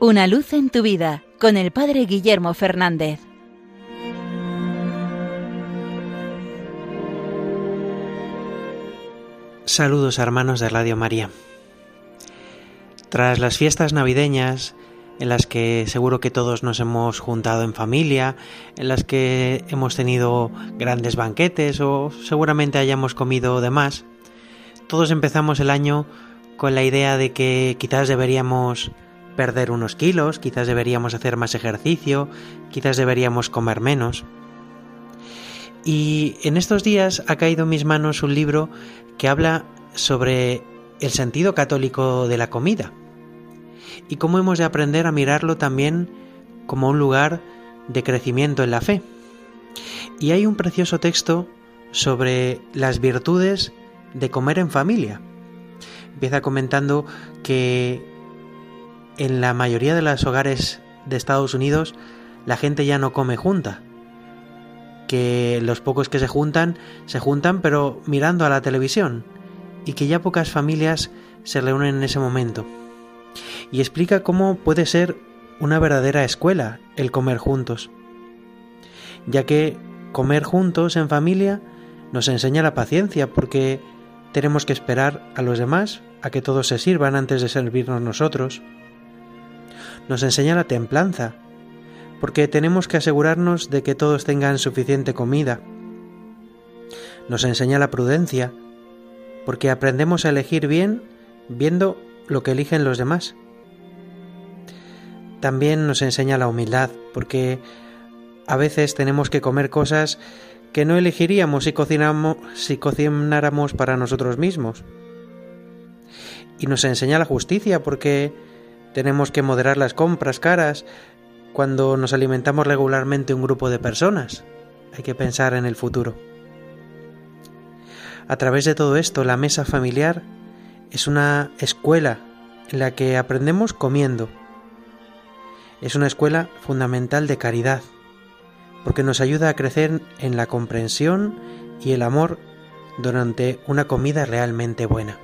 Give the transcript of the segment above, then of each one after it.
Una luz en tu vida con el Padre Guillermo Fernández. Saludos hermanos de Radio María. Tras las fiestas navideñas, en las que seguro que todos nos hemos juntado en familia, en las que hemos tenido grandes banquetes o seguramente hayamos comido de más, todos empezamos el año con la idea de que quizás deberíamos perder unos kilos, quizás deberíamos hacer más ejercicio, quizás deberíamos comer menos. Y en estos días ha caído en mis manos un libro que habla sobre el sentido católico de la comida y cómo hemos de aprender a mirarlo también como un lugar de crecimiento en la fe. Y hay un precioso texto sobre las virtudes de comer en familia. Empieza comentando que en la mayoría de los hogares de Estados Unidos la gente ya no come junta. Que los pocos que se juntan, se juntan pero mirando a la televisión. Y que ya pocas familias se reúnen en ese momento. Y explica cómo puede ser una verdadera escuela el comer juntos. Ya que comer juntos en familia nos enseña la paciencia porque tenemos que esperar a los demás a que todos se sirvan antes de servirnos nosotros. Nos enseña la templanza, porque tenemos que asegurarnos de que todos tengan suficiente comida. Nos enseña la prudencia, porque aprendemos a elegir bien viendo lo que eligen los demás. También nos enseña la humildad, porque a veces tenemos que comer cosas que no elegiríamos si, si cocináramos para nosotros mismos. Y nos enseña la justicia porque tenemos que moderar las compras caras cuando nos alimentamos regularmente un grupo de personas. Hay que pensar en el futuro. A través de todo esto, la mesa familiar es una escuela en la que aprendemos comiendo. Es una escuela fundamental de caridad porque nos ayuda a crecer en la comprensión y el amor durante una comida realmente buena.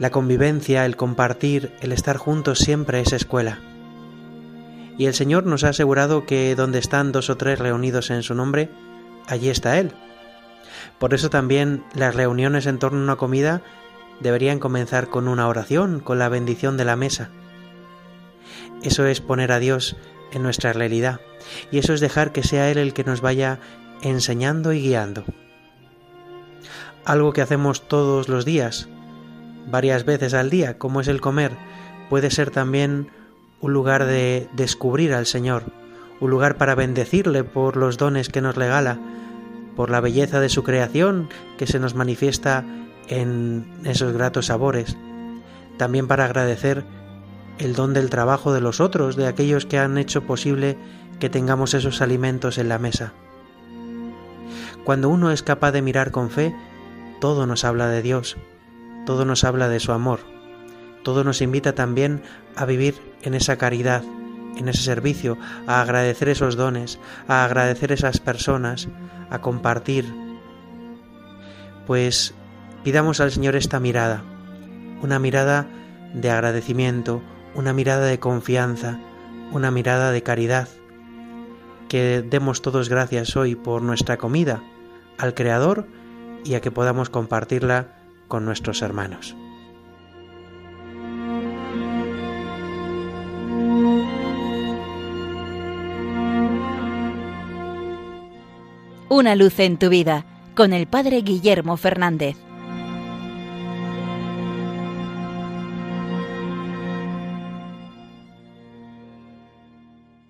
La convivencia, el compartir, el estar juntos siempre es escuela. Y el Señor nos ha asegurado que donde están dos o tres reunidos en su nombre, allí está Él. Por eso también las reuniones en torno a una comida deberían comenzar con una oración, con la bendición de la mesa. Eso es poner a Dios en nuestra realidad. Y eso es dejar que sea Él el que nos vaya enseñando y guiando. Algo que hacemos todos los días, varias veces al día, como es el comer, puede ser también un lugar de descubrir al Señor, un lugar para bendecirle por los dones que nos regala, por la belleza de su creación que se nos manifiesta en esos gratos sabores, también para agradecer el don del trabajo de los otros, de aquellos que han hecho posible que tengamos esos alimentos en la mesa. Cuando uno es capaz de mirar con fe, todo nos habla de Dios, todo nos habla de su amor, todo nos invita también a vivir en esa caridad, en ese servicio, a agradecer esos dones, a agradecer esas personas, a compartir. Pues pidamos al Señor esta mirada, una mirada de agradecimiento, una mirada de confianza, una mirada de caridad. Que demos todos gracias hoy por nuestra comida al Creador y a que podamos compartirla con nuestros hermanos. Una luz en tu vida con el Padre Guillermo Fernández.